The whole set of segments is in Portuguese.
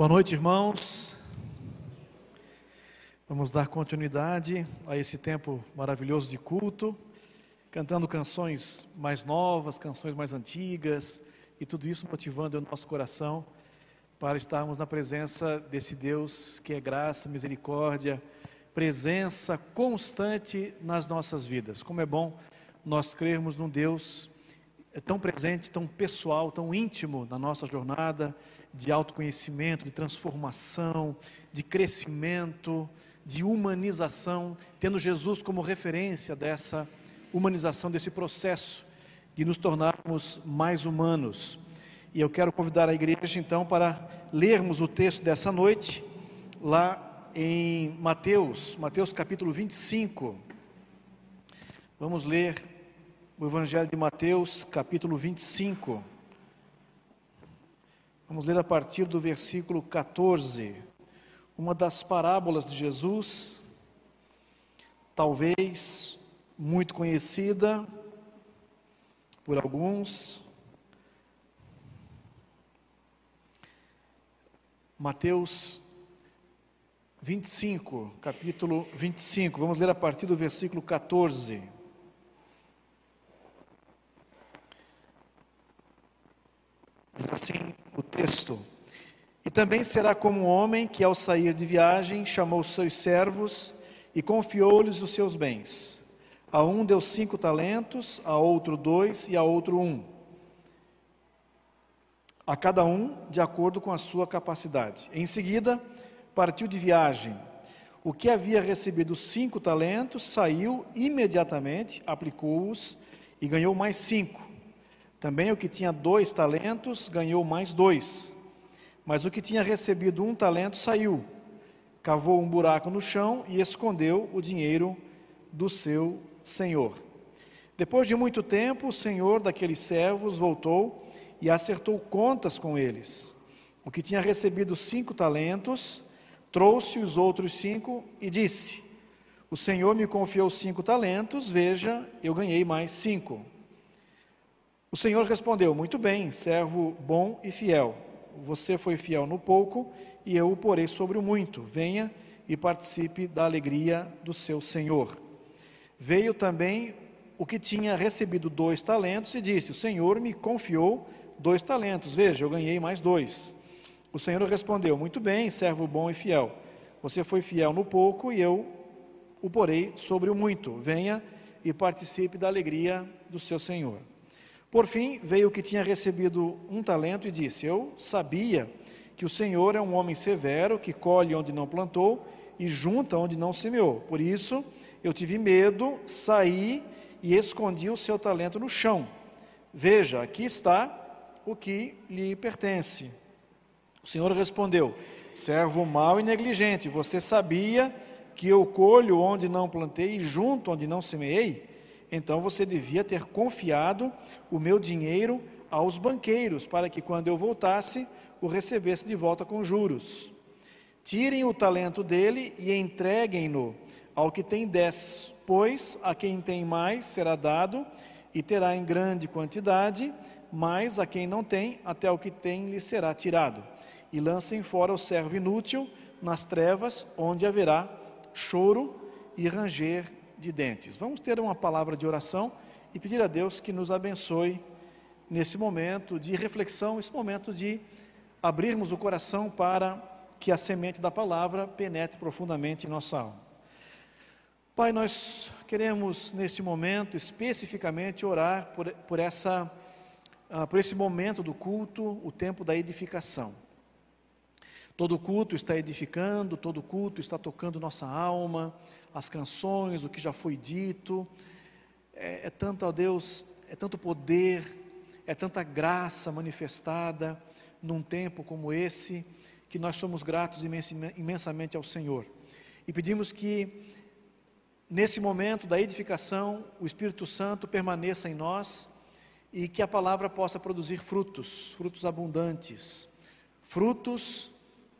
Boa noite, irmãos. Vamos dar continuidade a esse tempo maravilhoso de culto, cantando canções mais novas, canções mais antigas, e tudo isso motivando o nosso coração para estarmos na presença desse Deus que é graça, misericórdia, presença constante nas nossas vidas. Como é bom nós crermos num Deus tão presente, tão pessoal, tão íntimo na nossa jornada de autoconhecimento, de transformação, de crescimento, de humanização, tendo Jesus como referência dessa humanização, desse processo de nos tornarmos mais humanos. E eu quero convidar a igreja então para lermos o texto dessa noite, lá em Mateus, Mateus capítulo 25. Vamos ler o Evangelho de Mateus, capítulo 25. Vamos ler a partir do versículo 14, uma das parábolas de Jesus, talvez muito conhecida por alguns. Mateus 25, capítulo 25, vamos ler a partir do versículo 14. Diz assim o texto: E também será como um homem que, ao sair de viagem, chamou seus servos e confiou-lhes os seus bens. A um deu cinco talentos, a outro dois e a outro um. A cada um de acordo com a sua capacidade. Em seguida, partiu de viagem. O que havia recebido cinco talentos saiu imediatamente, aplicou-os e ganhou mais cinco. Também o que tinha dois talentos ganhou mais dois. Mas o que tinha recebido um talento saiu, cavou um buraco no chão e escondeu o dinheiro do seu senhor. Depois de muito tempo, o senhor daqueles servos voltou e acertou contas com eles. O que tinha recebido cinco talentos trouxe os outros cinco e disse: O senhor me confiou cinco talentos, veja, eu ganhei mais cinco. O Senhor respondeu: Muito bem, servo bom e fiel. Você foi fiel no pouco, e eu o porei sobre o muito. Venha e participe da alegria do seu Senhor. Veio também o que tinha recebido dois talentos e disse: O Senhor me confiou dois talentos. Veja, eu ganhei mais dois. O Senhor respondeu: Muito bem, servo bom e fiel. Você foi fiel no pouco e eu o porei sobre o muito. Venha e participe da alegria do seu Senhor. Por fim, veio o que tinha recebido um talento e disse: Eu sabia que o Senhor é um homem severo, que colhe onde não plantou e junta onde não semeou. Por isso, eu tive medo, saí e escondi o seu talento no chão. Veja, aqui está o que lhe pertence. O Senhor respondeu: Servo mau e negligente, você sabia que eu colho onde não plantei e junto onde não semeei? Então você devia ter confiado o meu dinheiro aos banqueiros, para que quando eu voltasse, o recebesse de volta com juros. Tirem o talento dele e entreguem-no ao que tem dez, pois a quem tem mais será dado e terá em grande quantidade, mas a quem não tem, até o que tem lhe será tirado. E lancem fora o servo inútil nas trevas, onde haverá choro e ranger de dentes. Vamos ter uma palavra de oração e pedir a Deus que nos abençoe nesse momento de reflexão, esse momento de abrirmos o coração para que a semente da palavra penetre profundamente em nossa alma. Pai, nós queremos neste momento especificamente orar por, por, essa, uh, por esse momento do culto, o tempo da edificação. Todo culto está edificando, todo culto está tocando nossa alma, as canções, o que já foi dito. É, é tanto, ó Deus, é tanto poder, é tanta graça manifestada num tempo como esse, que nós somos gratos imensamente ao Senhor. E pedimos que, nesse momento da edificação, o Espírito Santo permaneça em nós e que a palavra possa produzir frutos, frutos abundantes, frutos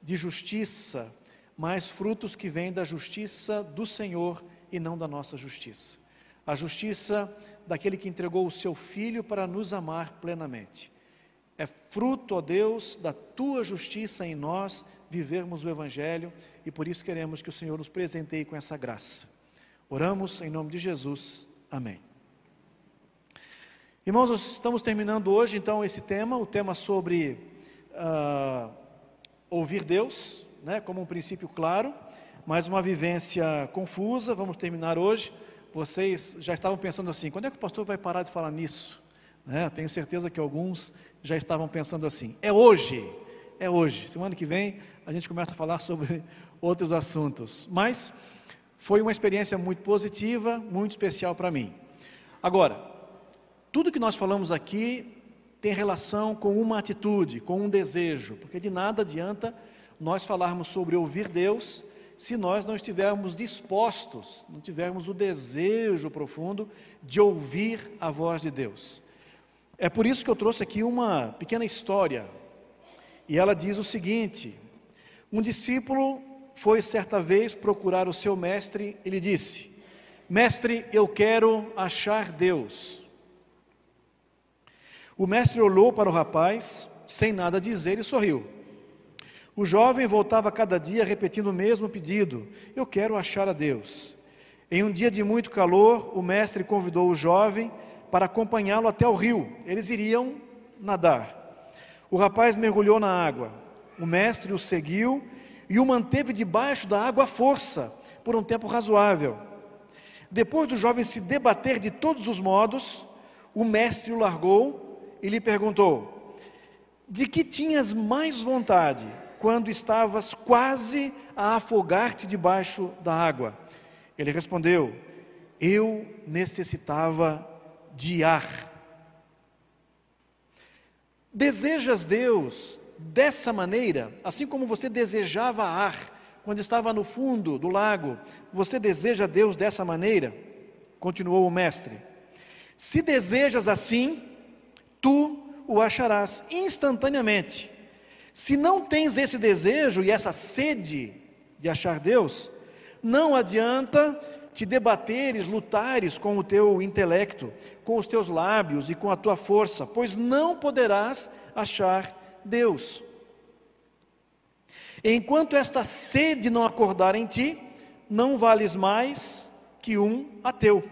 de justiça, mas frutos que vêm da justiça do Senhor e não da nossa justiça. A justiça daquele que entregou o seu filho para nos amar plenamente. É fruto, ó Deus, da tua justiça em nós vivermos o Evangelho e por isso queremos que o Senhor nos presenteie com essa graça. Oramos em nome de Jesus. Amém. Irmãos, nós estamos terminando hoje então esse tema, o tema sobre uh, ouvir Deus, né, como um princípio claro, mas uma vivência confusa. Vamos terminar hoje. Vocês já estavam pensando assim: quando é que o pastor vai parar de falar nisso? Né, tenho certeza que alguns já estavam pensando assim: é hoje, é hoje. Semana que vem a gente começa a falar sobre outros assuntos. Mas foi uma experiência muito positiva, muito especial para mim. Agora, tudo que nós falamos aqui tem relação com uma atitude, com um desejo, porque de nada adianta nós falarmos sobre ouvir Deus se nós não estivermos dispostos, não tivermos o desejo profundo de ouvir a voz de Deus. É por isso que eu trouxe aqui uma pequena história, e ela diz o seguinte: um discípulo foi certa vez procurar o seu mestre e lhe disse: Mestre, eu quero achar Deus. O mestre olhou para o rapaz, sem nada dizer, e sorriu. O jovem voltava cada dia repetindo o mesmo pedido: Eu quero achar a Deus. Em um dia de muito calor, o mestre convidou o jovem para acompanhá-lo até o rio. Eles iriam nadar. O rapaz mergulhou na água. O mestre o seguiu e o manteve debaixo da água à força, por um tempo razoável. Depois do jovem se debater de todos os modos, o mestre o largou e lhe perguntou: De que tinhas mais vontade quando estavas quase a afogar-te debaixo da água? Ele respondeu: Eu necessitava de ar. Desejas Deus dessa maneira, assim como você desejava ar quando estava no fundo do lago, você deseja Deus dessa maneira? Continuou o mestre. Se desejas assim, tu o acharás instantaneamente. Se não tens esse desejo e essa sede de achar Deus, não adianta te debateres, lutares com o teu intelecto, com os teus lábios e com a tua força, pois não poderás achar Deus. Enquanto esta sede não acordar em ti, não vales mais que um ateu.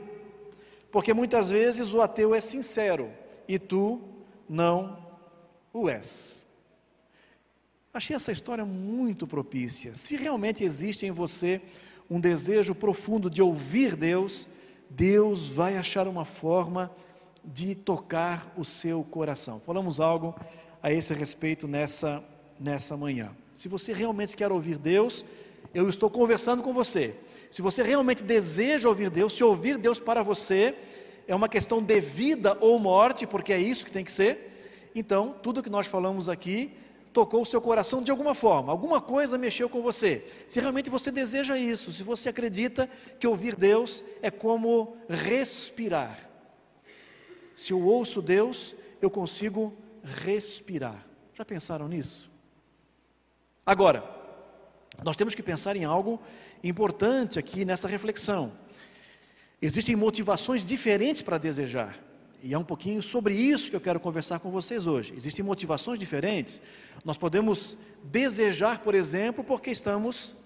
Porque muitas vezes o ateu é sincero, e tu não o és. Achei essa história muito propícia. Se realmente existe em você um desejo profundo de ouvir Deus, Deus vai achar uma forma de tocar o seu coração. Falamos algo a esse respeito nessa, nessa manhã. Se você realmente quer ouvir Deus, eu estou conversando com você. Se você realmente deseja ouvir Deus, se ouvir Deus para você, é uma questão de vida ou morte, porque é isso que tem que ser. Então, tudo que nós falamos aqui tocou o seu coração de alguma forma, alguma coisa mexeu com você. Se realmente você deseja isso, se você acredita que ouvir Deus é como respirar. Se eu ouço Deus, eu consigo respirar. Já pensaram nisso? Agora, nós temos que pensar em algo importante aqui nessa reflexão. Existem motivações diferentes para desejar. E é um pouquinho sobre isso que eu quero conversar com vocês hoje. Existem motivações diferentes. Nós podemos desejar, por exemplo, porque estamos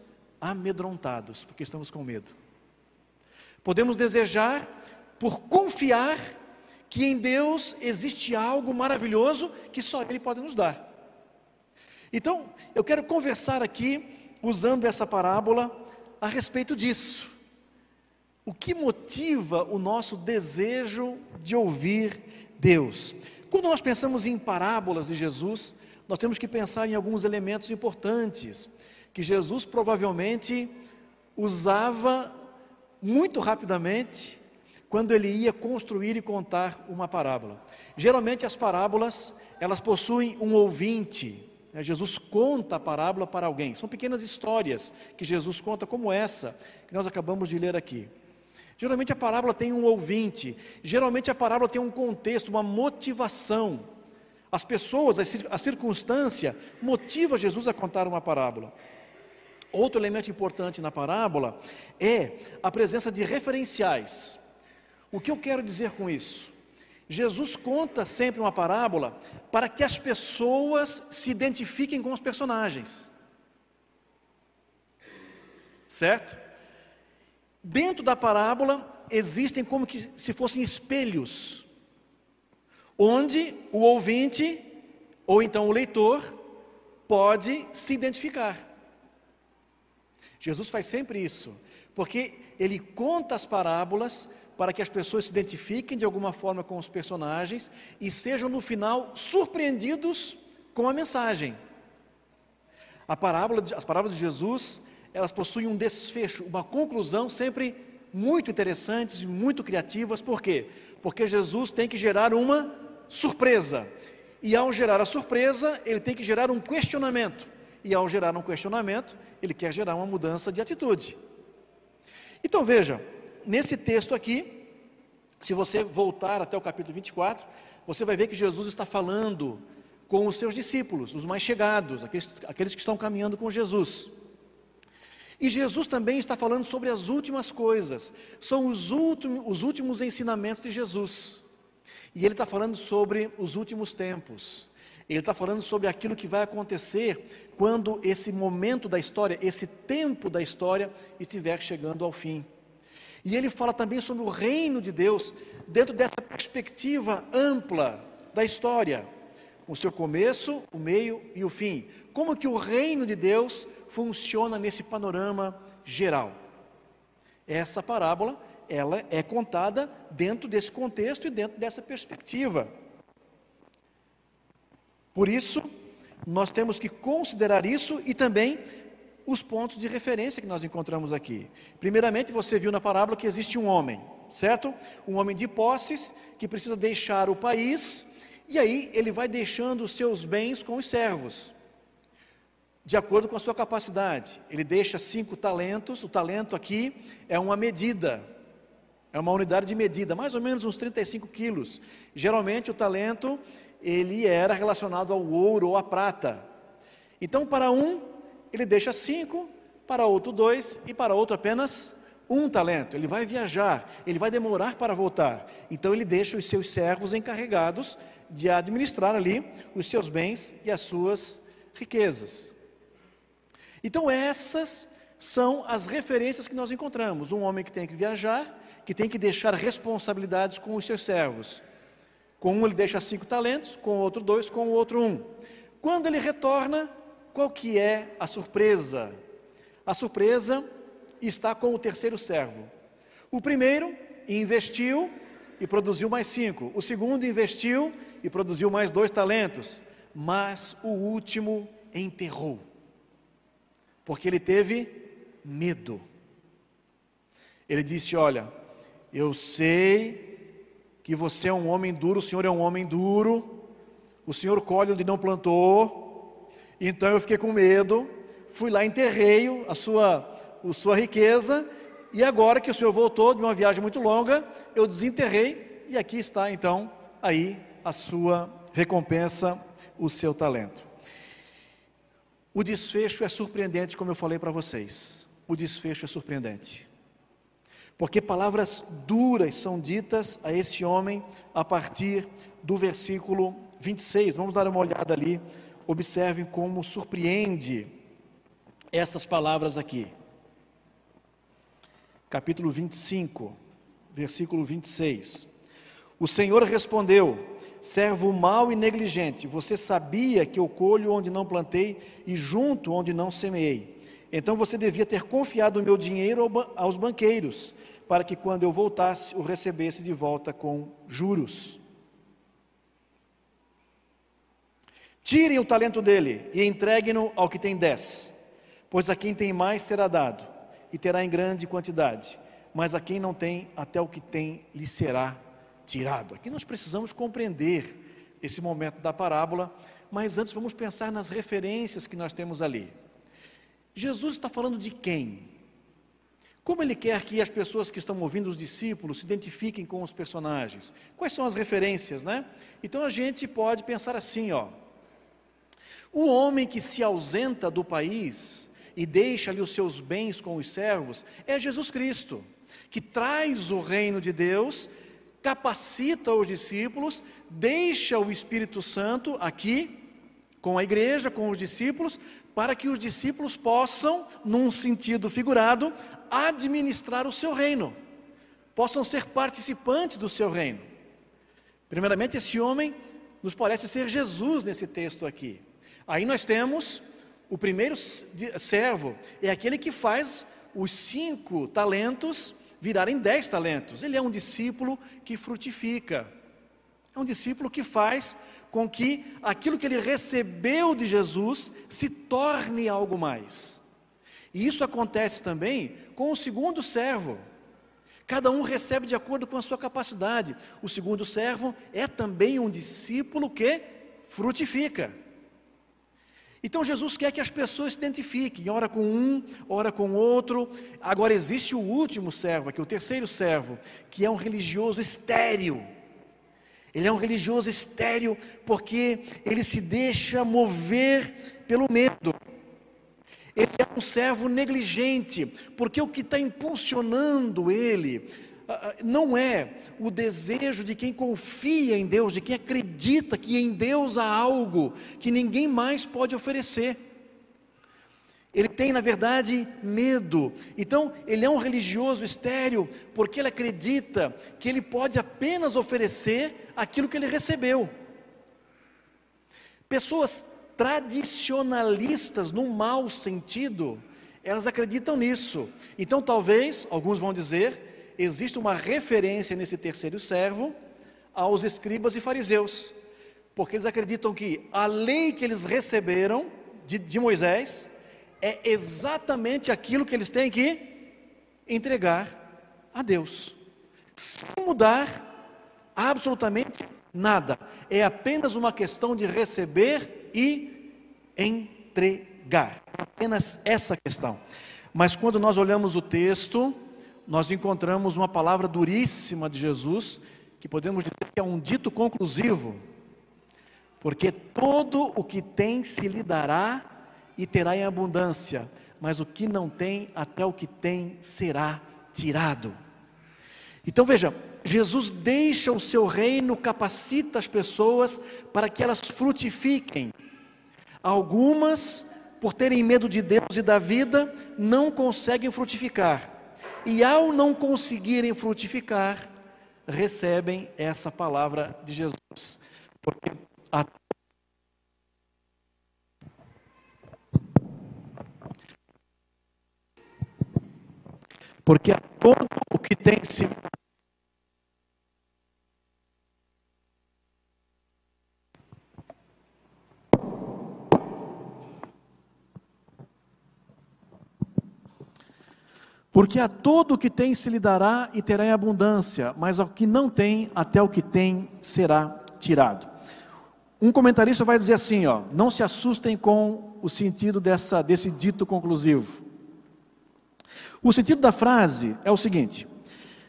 amedrontados, porque estamos com medo. Podemos desejar por confiar que em Deus existe algo maravilhoso que só Ele pode nos dar. Então, eu quero conversar aqui, usando essa parábola, a respeito disso. O que motiva o nosso desejo de ouvir Deus? Quando nós pensamos em parábolas de Jesus, nós temos que pensar em alguns elementos importantes que Jesus provavelmente usava muito rapidamente quando ele ia construir e contar uma parábola. Geralmente as parábolas, elas possuem um ouvinte. Né? Jesus conta a parábola para alguém. São pequenas histórias que Jesus conta como essa que nós acabamos de ler aqui. Geralmente a parábola tem um ouvinte, geralmente a parábola tem um contexto, uma motivação. As pessoas, a circunstância motiva Jesus a contar uma parábola. Outro elemento importante na parábola é a presença de referenciais. O que eu quero dizer com isso? Jesus conta sempre uma parábola para que as pessoas se identifiquem com os personagens. Certo? Dentro da parábola existem como que se fossem espelhos, onde o ouvinte ou então o leitor pode se identificar. Jesus faz sempre isso, porque ele conta as parábolas para que as pessoas se identifiquem de alguma forma com os personagens e sejam no final surpreendidos com a mensagem. A parábola, as parábolas de Jesus, elas possuem um desfecho, uma conclusão sempre muito interessantes e muito criativas. Por quê? Porque Jesus tem que gerar uma surpresa. E ao gerar a surpresa, ele tem que gerar um questionamento. E ao gerar um questionamento, ele quer gerar uma mudança de atitude. Então veja, nesse texto aqui, se você voltar até o capítulo 24, você vai ver que Jesus está falando com os seus discípulos, os mais chegados, aqueles, aqueles que estão caminhando com Jesus. E Jesus também está falando sobre as últimas coisas, são os últimos, os últimos ensinamentos de Jesus. E ele está falando sobre os últimos tempos. Ele está falando sobre aquilo que vai acontecer quando esse momento da história, esse tempo da história estiver chegando ao fim. E ele fala também sobre o reino de Deus dentro dessa perspectiva ampla da história, o seu começo, o meio e o fim. Como que o reino de Deus funciona nesse panorama geral? Essa parábola, ela é contada dentro desse contexto e dentro dessa perspectiva. Por isso, nós temos que considerar isso e também os pontos de referência que nós encontramos aqui. Primeiramente, você viu na parábola que existe um homem, certo? Um homem de posses que precisa deixar o país e aí ele vai deixando os seus bens com os servos, de acordo com a sua capacidade. Ele deixa cinco talentos, o talento aqui é uma medida, é uma unidade de medida, mais ou menos uns 35 quilos. Geralmente o talento ele era relacionado ao ouro ou à prata. Então, para um ele deixa cinco, para outro dois e para outro apenas um talento. Ele vai viajar, ele vai demorar para voltar. Então ele deixa os seus servos encarregados de administrar ali os seus bens e as suas riquezas. Então essas são as referências que nós encontramos. Um homem que tem que viajar, que tem que deixar responsabilidades com os seus servos. Com um ele deixa cinco talentos, com o outro dois, com o outro um. Quando ele retorna, qual que é a surpresa? A surpresa está com o terceiro servo. O primeiro investiu e produziu mais cinco. O segundo investiu e produziu mais dois talentos. Mas o último enterrou, porque ele teve medo. Ele disse: Olha, eu sei que você é um homem duro, o senhor é um homem duro, o senhor colhe onde não plantou, então eu fiquei com medo, fui lá, enterrei a sua, a sua riqueza, e agora que o senhor voltou de uma viagem muito longa, eu desenterrei, e aqui está então aí a sua recompensa, o seu talento. O desfecho é surpreendente, como eu falei para vocês. O desfecho é surpreendente. Porque palavras duras são ditas a esse homem a partir do versículo 26. Vamos dar uma olhada ali observem como surpreende essas palavras aqui. Capítulo 25, versículo 26. O Senhor respondeu: Servo mau e negligente, você sabia que eu colho onde não plantei e junto onde não semeei. Então você devia ter confiado o meu dinheiro aos banqueiros, para que quando eu voltasse o recebesse de volta com juros. Tirem o talento dele e entreguem-no ao que tem dez, pois a quem tem mais será dado, e terá em grande quantidade, mas a quem não tem, até o que tem lhe será tirado. Aqui nós precisamos compreender esse momento da parábola, mas antes vamos pensar nas referências que nós temos ali. Jesus está falando de quem? Como ele quer que as pessoas que estão ouvindo os discípulos se identifiquem com os personagens? Quais são as referências, né? Então a gente pode pensar assim, ó. O homem que se ausenta do país e deixa ali os seus bens com os servos é Jesus Cristo, que traz o reino de Deus capacita os discípulos, deixa o Espírito Santo aqui com a igreja, com os discípulos, para que os discípulos possam, num sentido figurado, administrar o seu reino, possam ser participantes do seu reino. Primeiramente, esse homem nos parece ser Jesus nesse texto aqui. Aí nós temos o primeiro servo, é aquele que faz os cinco talentos virarem dez talentos. Ele é um discípulo que frutifica, é um discípulo que faz com que aquilo que ele recebeu de Jesus se torne algo mais. E isso acontece também com o segundo servo. Cada um recebe de acordo com a sua capacidade. O segundo servo é também um discípulo que frutifica. Então Jesus quer que as pessoas se identifiquem, ora com um, ora com outro. Agora existe o último servo, aqui o terceiro servo, que é um religioso estéril ele é um religioso estéril porque ele se deixa mover pelo medo. Ele é um servo negligente, porque o que está impulsionando ele não é o desejo de quem confia em Deus, de quem acredita que em Deus há algo que ninguém mais pode oferecer. Ele tem, na verdade, medo. Então, ele é um religioso estéril, porque ele acredita que ele pode apenas oferecer aquilo que ele recebeu. Pessoas tradicionalistas, no mau sentido, elas acreditam nisso. Então, talvez, alguns vão dizer, existe uma referência nesse terceiro servo aos escribas e fariseus, porque eles acreditam que a lei que eles receberam de, de Moisés é exatamente aquilo que eles têm que entregar a Deus, sem mudar absolutamente nada. É apenas uma questão de receber e entregar. Apenas essa questão. Mas quando nós olhamos o texto, nós encontramos uma palavra duríssima de Jesus, que podemos dizer que é um dito conclusivo, porque todo o que tem se lhe dará e terá em abundância, mas o que não tem, até o que tem será tirado. Então veja, Jesus deixa o seu reino, capacita as pessoas para que elas frutifiquem. Algumas, por terem medo de Deus e da vida, não conseguem frutificar. E ao não conseguirem frutificar, recebem essa palavra de Jesus. Porque a Porque a todo o que tem se Porque a todo o que tem se lhe dará e terá em abundância, mas ao que não tem, até o que tem será tirado. Um comentarista vai dizer assim, ó, não se assustem com o sentido dessa, desse dito conclusivo. O sentido da frase é o seguinte: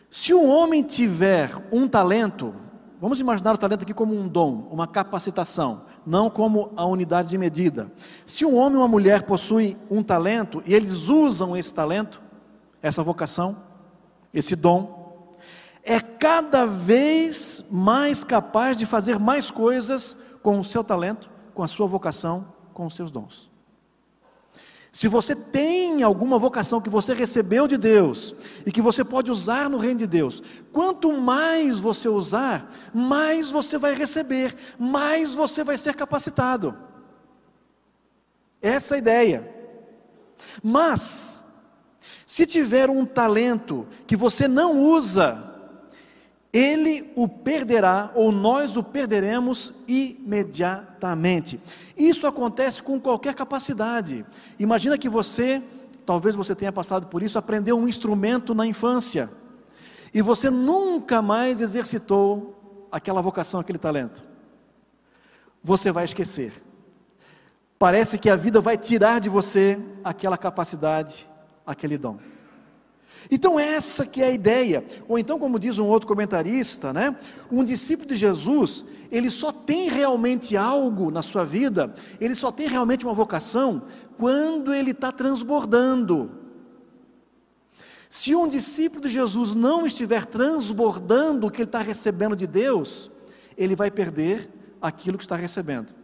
se um homem tiver um talento, vamos imaginar o talento aqui como um dom, uma capacitação, não como a unidade de medida. Se um homem ou uma mulher possui um talento e eles usam esse talento, essa vocação, esse dom, é cada vez mais capaz de fazer mais coisas com o seu talento, com a sua vocação, com os seus dons. Se você tem alguma vocação que você recebeu de Deus e que você pode usar no reino de Deus, quanto mais você usar, mais você vai receber, mais você vai ser capacitado. Essa é a ideia. Mas, se tiver um talento que você não usa, ele o perderá, ou nós o perderemos imediatamente. Isso acontece com qualquer capacidade. Imagina que você, talvez você tenha passado por isso, aprendeu um instrumento na infância, e você nunca mais exercitou aquela vocação, aquele talento. Você vai esquecer. Parece que a vida vai tirar de você aquela capacidade, aquele dom. Então essa que é a ideia. Ou então, como diz um outro comentarista, né, um discípulo de Jesus, ele só tem realmente algo na sua vida, ele só tem realmente uma vocação quando ele está transbordando. Se um discípulo de Jesus não estiver transbordando o que ele está recebendo de Deus, ele vai perder aquilo que está recebendo,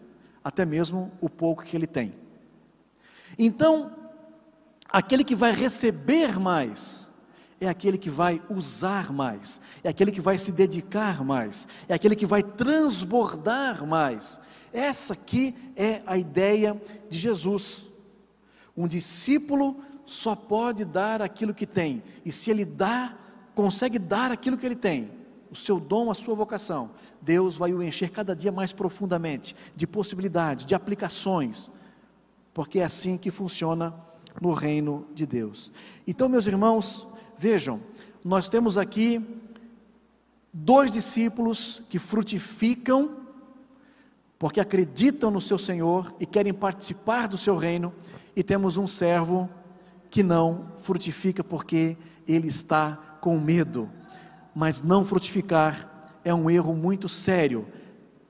até mesmo o pouco que ele tem. Então, aquele que vai receber mais, é aquele que vai usar mais, é aquele que vai se dedicar mais, é aquele que vai transbordar mais. Essa aqui é a ideia de Jesus. Um discípulo só pode dar aquilo que tem. E se ele dá, consegue dar aquilo que ele tem, o seu dom, a sua vocação, Deus vai o encher cada dia mais profundamente de possibilidades, de aplicações, porque é assim que funciona no reino de Deus. Então, meus irmãos, vejam, nós temos aqui dois discípulos que frutificam, porque acreditam no seu Senhor e querem participar do seu reino, e temos um servo que não frutifica porque ele está com medo. Mas não frutificar é um erro muito sério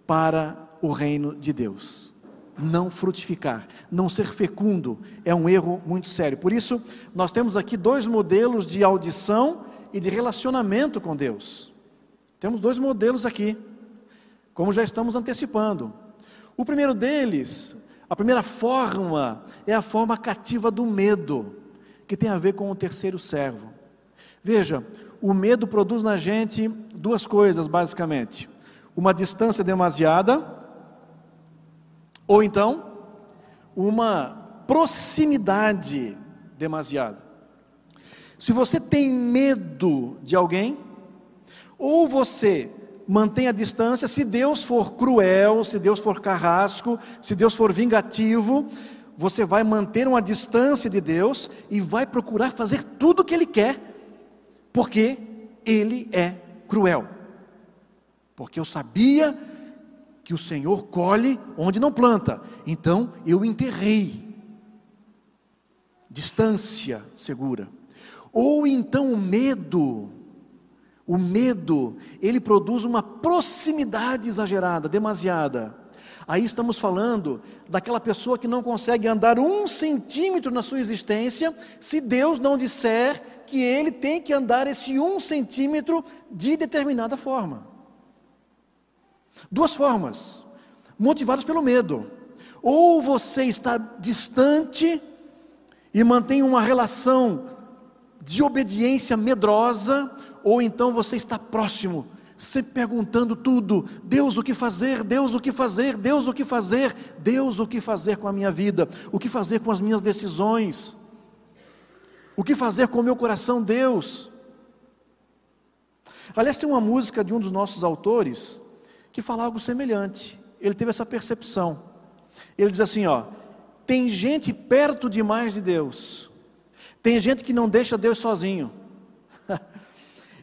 para o reino de Deus. Não frutificar, não ser fecundo é um erro muito sério. Por isso, nós temos aqui dois modelos de audição e de relacionamento com Deus. Temos dois modelos aqui, como já estamos antecipando. O primeiro deles, a primeira forma, é a forma cativa do medo que tem a ver com o terceiro servo. Veja, o medo produz na gente duas coisas, basicamente: uma distância demasiada, ou então uma proximidade demasiada. Se você tem medo de alguém, ou você mantém a distância, se Deus for cruel, se Deus for carrasco, se Deus for vingativo, você vai manter uma distância de Deus e vai procurar fazer tudo o que Ele quer, porque Ele é cruel. Porque eu sabia que o Senhor colhe onde não planta, então eu enterrei. Distância segura. Ou então o medo, o medo, ele produz uma proximidade exagerada, demasiada. Aí estamos falando daquela pessoa que não consegue andar um centímetro na sua existência, se Deus não disser que ele tem que andar esse um centímetro de determinada forma. Duas formas, motivadas pelo medo. Ou você está distante e mantém uma relação de obediência medrosa, ou então você está próximo sempre perguntando tudo: Deus, o que fazer? Deus, o que fazer? Deus, o que fazer? Deus, o que fazer com a minha vida? O que fazer com as minhas decisões? O que fazer com o meu coração, Deus? Aliás, tem uma música de um dos nossos autores que fala algo semelhante. Ele teve essa percepção. Ele diz assim: ó, tem gente perto demais de Deus, tem gente que não deixa Deus sozinho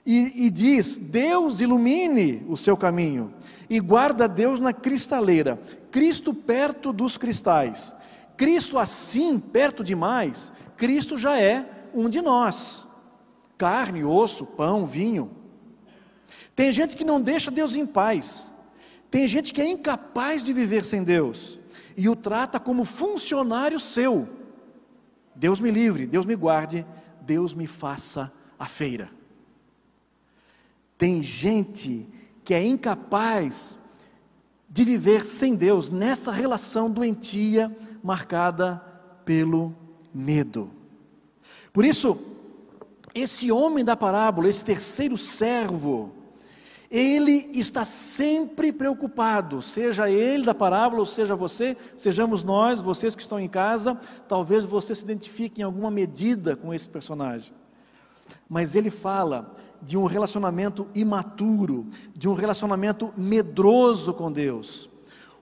e, e diz: Deus ilumine o seu caminho e guarda Deus na cristaleira, Cristo perto dos cristais. Cristo assim, perto demais, Cristo já é um de nós. Carne, osso, pão, vinho. Tem gente que não deixa Deus em paz. Tem gente que é incapaz de viver sem Deus e o trata como funcionário seu. Deus me livre, Deus me guarde, Deus me faça a feira. Tem gente que é incapaz de viver sem Deus nessa relação doentia marcada pelo medo. Por isso, esse homem da parábola, esse terceiro servo, ele está sempre preocupado, seja ele da parábola, ou seja você, sejamos nós, vocês que estão em casa, talvez você se identifique em alguma medida com esse personagem. Mas ele fala de um relacionamento imaturo, de um relacionamento medroso com Deus.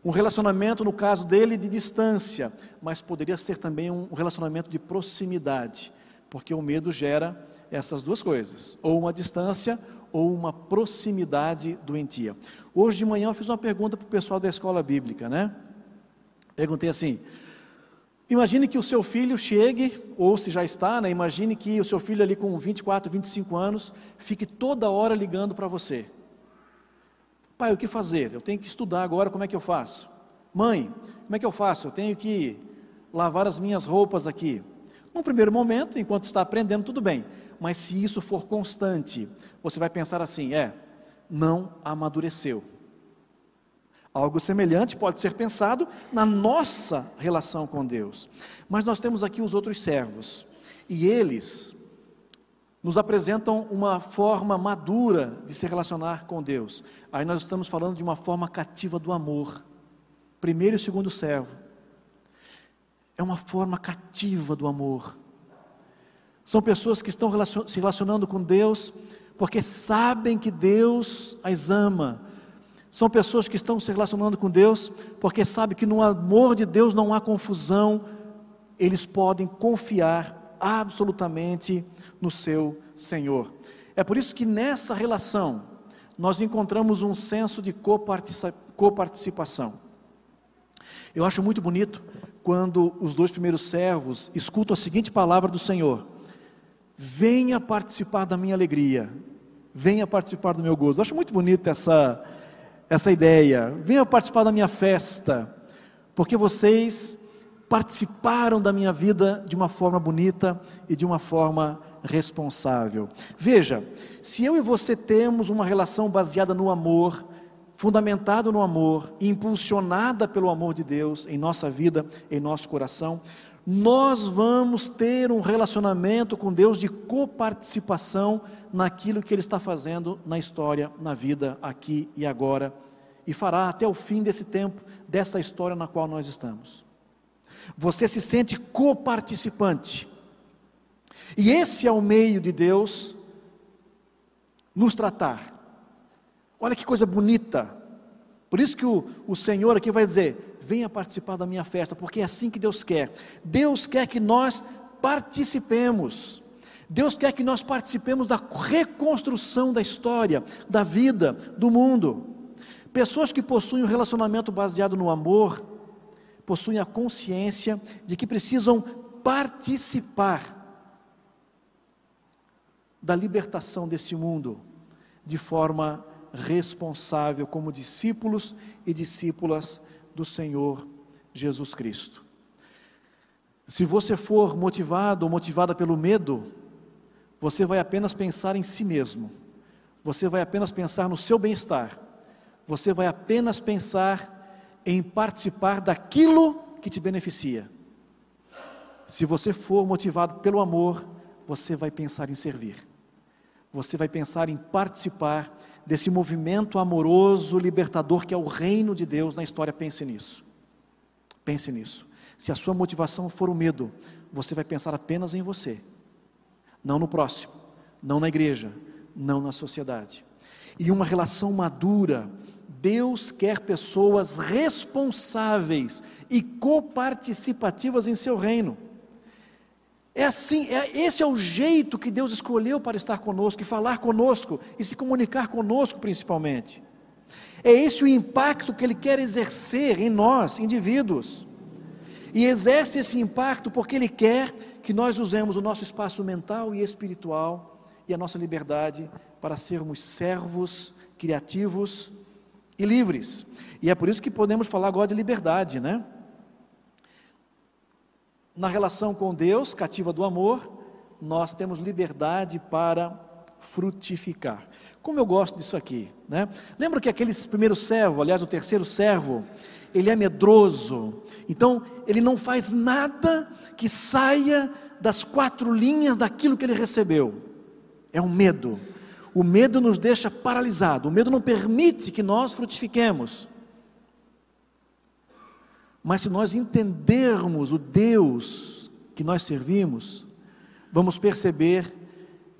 Um relacionamento, no caso dele, de distância, mas poderia ser também um relacionamento de proximidade, porque o medo gera essas duas coisas, ou uma distância ou uma proximidade doentia. Hoje de manhã eu fiz uma pergunta para o pessoal da escola bíblica, né? Perguntei assim: Imagine que o seu filho chegue, ou se já está, né? imagine que o seu filho ali com 24, 25 anos, fique toda hora ligando para você. Pai, o que fazer? Eu tenho que estudar agora, como é que eu faço? Mãe, como é que eu faço? Eu tenho que lavar as minhas roupas aqui. Num primeiro momento, enquanto está aprendendo, tudo bem. Mas se isso for constante, você vai pensar assim: é, não amadureceu. Algo semelhante pode ser pensado na nossa relação com Deus. Mas nós temos aqui os outros servos, e eles nos apresentam uma forma madura de se relacionar com Deus. Aí nós estamos falando de uma forma cativa do amor. Primeiro e segundo servo. É uma forma cativa do amor. São pessoas que estão se relacionando com Deus porque sabem que Deus as ama. São pessoas que estão se relacionando com Deus porque sabem que no amor de Deus não há confusão. Eles podem confiar absolutamente no seu Senhor. É por isso que nessa relação nós encontramos um senso de coparticipação. Eu acho muito bonito quando os dois primeiros servos escutam a seguinte palavra do Senhor: venha participar da minha alegria, venha participar do meu gozo. Eu acho muito bonita essa, essa ideia. Venha participar da minha festa, porque vocês participaram da minha vida de uma forma bonita e de uma forma responsável. Veja, se eu e você temos uma relação baseada no amor, fundamentada no amor impulsionada pelo amor de Deus em nossa vida, em nosso coração, nós vamos ter um relacionamento com Deus de coparticipação naquilo que Ele está fazendo na história, na vida, aqui e agora, e fará até o fim desse tempo, dessa história na qual nós estamos. Você se sente coparticipante. E esse é o meio de Deus nos tratar. Olha que coisa bonita. Por isso que o, o Senhor aqui vai dizer: venha participar da minha festa, porque é assim que Deus quer. Deus quer que nós participemos. Deus quer que nós participemos da reconstrução da história, da vida, do mundo. Pessoas que possuem um relacionamento baseado no amor, possuem a consciência de que precisam participar da libertação desse mundo de forma responsável, como discípulos e discípulas do Senhor Jesus Cristo. Se você for motivado ou motivada pelo medo, você vai apenas pensar em si mesmo, você vai apenas pensar no seu bem-estar, você vai apenas pensar em participar daquilo que te beneficia. Se você for motivado pelo amor, você vai pensar em servir, você vai pensar em participar desse movimento amoroso, libertador que é o reino de Deus na história, pense nisso. Pense nisso. Se a sua motivação for o medo, você vai pensar apenas em você, não no próximo, não na igreja, não na sociedade. E uma relação madura, Deus quer pessoas responsáveis e coparticipativas em seu reino. É assim, é, esse é o jeito que Deus escolheu para estar conosco, e falar conosco, e se comunicar conosco principalmente. É esse o impacto que Ele quer exercer em nós, indivíduos. E exerce esse impacto porque Ele quer que nós usemos o nosso espaço mental e espiritual e a nossa liberdade para sermos servos, criativos e livres. E é por isso que podemos falar agora de liberdade, né? Na relação com Deus, cativa do amor, nós temos liberdade para frutificar. Como eu gosto disso aqui, né? Lembra que aquele primeiro servo, aliás, o terceiro servo, ele é medroso, então ele não faz nada que saia das quatro linhas daquilo que ele recebeu. É um medo. O medo nos deixa paralisado, o medo não permite que nós frutifiquemos. Mas se nós entendermos o Deus que nós servimos, vamos perceber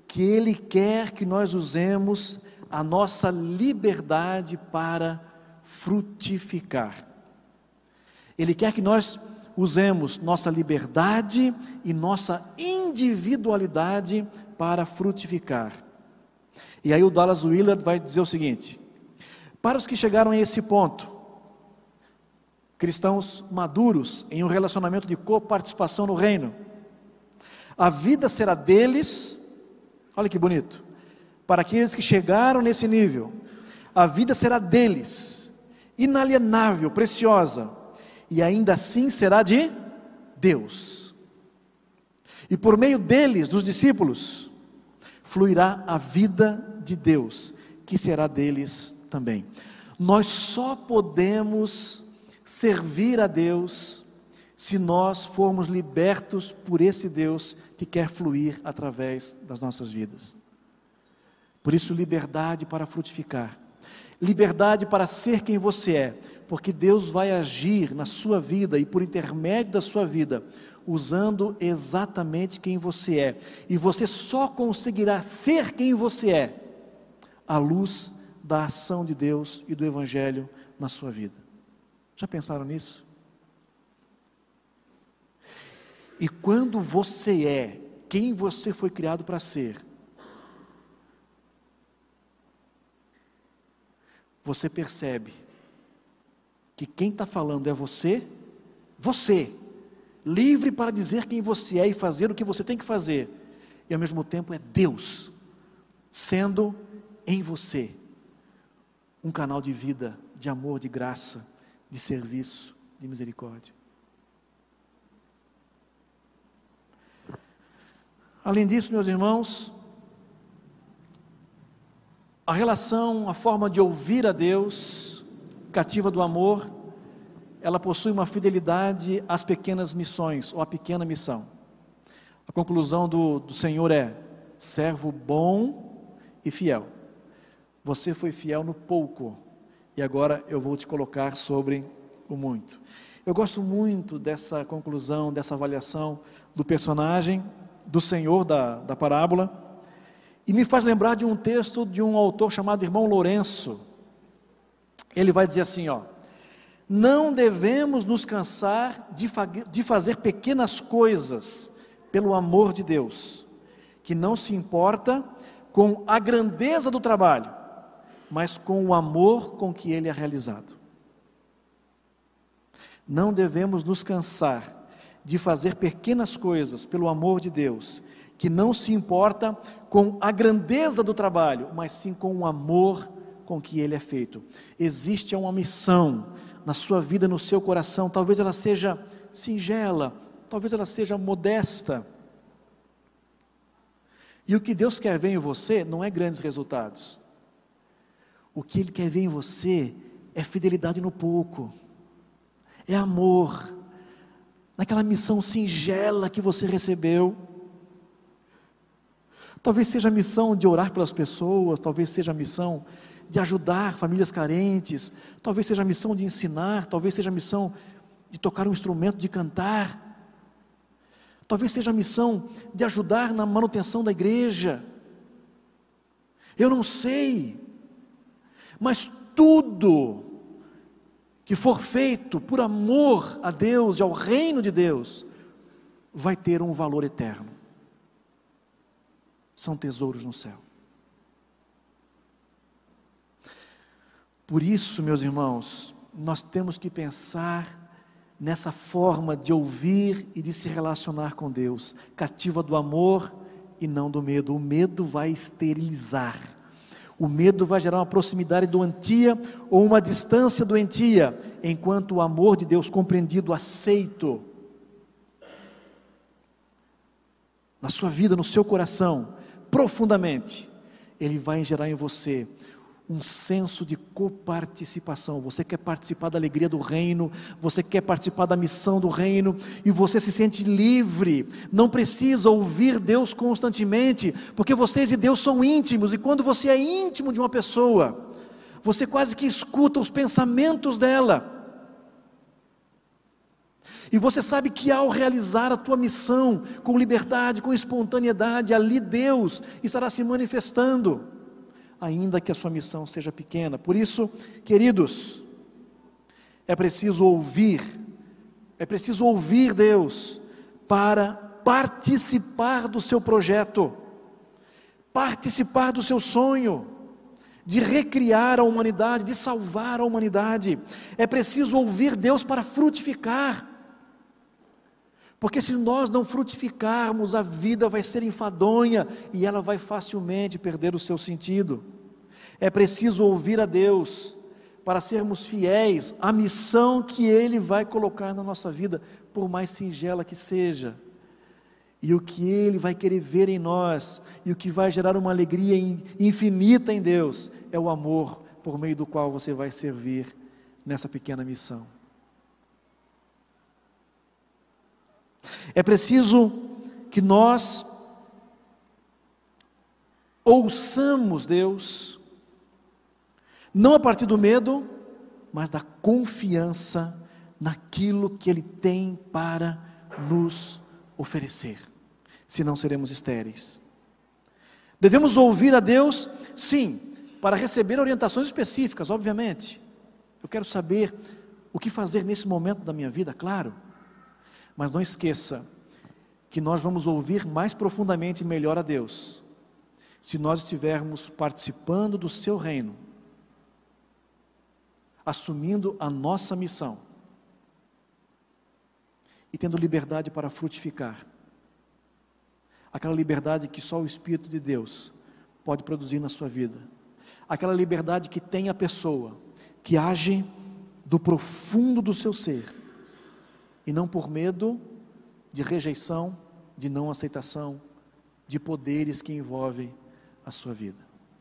que Ele quer que nós usemos a nossa liberdade para frutificar. Ele quer que nós usemos nossa liberdade e nossa individualidade para frutificar. E aí o Dallas Willard vai dizer o seguinte: para os que chegaram a esse ponto, cristãos maduros em um relacionamento de coparticipação no reino. A vida será deles, olha que bonito, para aqueles que chegaram nesse nível, a vida será deles, inalienável, preciosa, e ainda assim será de Deus. E por meio deles, dos discípulos, fluirá a vida de Deus, que será deles também. Nós só podemos servir a Deus se nós formos libertos por esse Deus que quer fluir através das nossas vidas. Por isso, liberdade para frutificar, liberdade para ser quem você é, porque Deus vai agir na sua vida e por intermédio da sua vida, usando exatamente quem você é. E você só conseguirá ser quem você é à luz da ação de Deus e do Evangelho na sua vida. Já pensaram nisso? E quando você é quem você foi criado para ser, você percebe que quem está falando é você, você, livre para dizer quem você é e fazer o que você tem que fazer, e ao mesmo tempo é Deus, sendo em você um canal de vida, de amor, de graça, de serviço, de misericórdia. Além disso, meus irmãos, a relação, a forma de ouvir a Deus, cativa do amor, ela possui uma fidelidade às pequenas missões, ou à pequena missão. A conclusão do, do Senhor é: servo bom e fiel. Você foi fiel no pouco, e agora eu vou te colocar sobre o muito. Eu gosto muito dessa conclusão, dessa avaliação do personagem do Senhor da, da parábola, e me faz lembrar de um texto de um autor chamado Irmão Lourenço. Ele vai dizer assim: ó, não devemos nos cansar de, de fazer pequenas coisas pelo amor de Deus, que não se importa com a grandeza do trabalho, mas com o amor com que ele é realizado. Não devemos nos cansar de fazer pequenas coisas pelo amor de Deus, que não se importa com a grandeza do trabalho, mas sim com o amor com que ele é feito. Existe uma missão na sua vida, no seu coração, talvez ela seja singela, talvez ela seja modesta. E o que Deus quer ver em você não é grandes resultados. O que Ele quer ver em você é fidelidade no pouco, é amor, naquela missão singela que você recebeu. Talvez seja a missão de orar pelas pessoas, talvez seja a missão de ajudar famílias carentes, talvez seja a missão de ensinar, talvez seja a missão de tocar um instrumento, de cantar, talvez seja a missão de ajudar na manutenção da igreja. Eu não sei, mas tudo que for feito por amor a Deus e ao reino de Deus, vai ter um valor eterno. São tesouros no céu. Por isso, meus irmãos, nós temos que pensar nessa forma de ouvir e de se relacionar com Deus, cativa do amor e não do medo. O medo vai esterilizar o medo vai gerar uma proximidade doentia ou uma distância doentia, enquanto o amor de Deus compreendido, aceito, na sua vida, no seu coração, profundamente, ele vai gerar em você um senso de coparticipação. Você quer participar da alegria do reino, você quer participar da missão do reino e você se sente livre. Não precisa ouvir Deus constantemente, porque vocês e Deus são íntimos e quando você é íntimo de uma pessoa, você quase que escuta os pensamentos dela. E você sabe que ao realizar a tua missão com liberdade, com espontaneidade, ali Deus estará se manifestando ainda que a sua missão seja pequena. Por isso, queridos, é preciso ouvir, é preciso ouvir Deus para participar do seu projeto, participar do seu sonho de recriar a humanidade, de salvar a humanidade. É preciso ouvir Deus para frutificar. Porque se nós não frutificarmos, a vida vai ser enfadonha e ela vai facilmente perder o seu sentido. É preciso ouvir a Deus para sermos fiéis à missão que Ele vai colocar na nossa vida, por mais singela que seja. e o que Ele vai querer ver em nós, e o que vai gerar uma alegria infinita em Deus, é o amor por meio do qual você vai servir nessa pequena missão. É preciso que nós ouçamos Deus, não a partir do medo, mas da confiança naquilo que Ele tem para nos oferecer, senão seremos estéreis. Devemos ouvir a Deus, sim, para receber orientações específicas, obviamente. Eu quero saber o que fazer nesse momento da minha vida, claro. Mas não esqueça que nós vamos ouvir mais profundamente e melhor a Deus se nós estivermos participando do seu reino, assumindo a nossa missão e tendo liberdade para frutificar. Aquela liberdade que só o Espírito de Deus pode produzir na sua vida. Aquela liberdade que tem a pessoa, que age do profundo do seu ser, e não por medo de rejeição, de não aceitação, de poderes que envolvem a sua vida.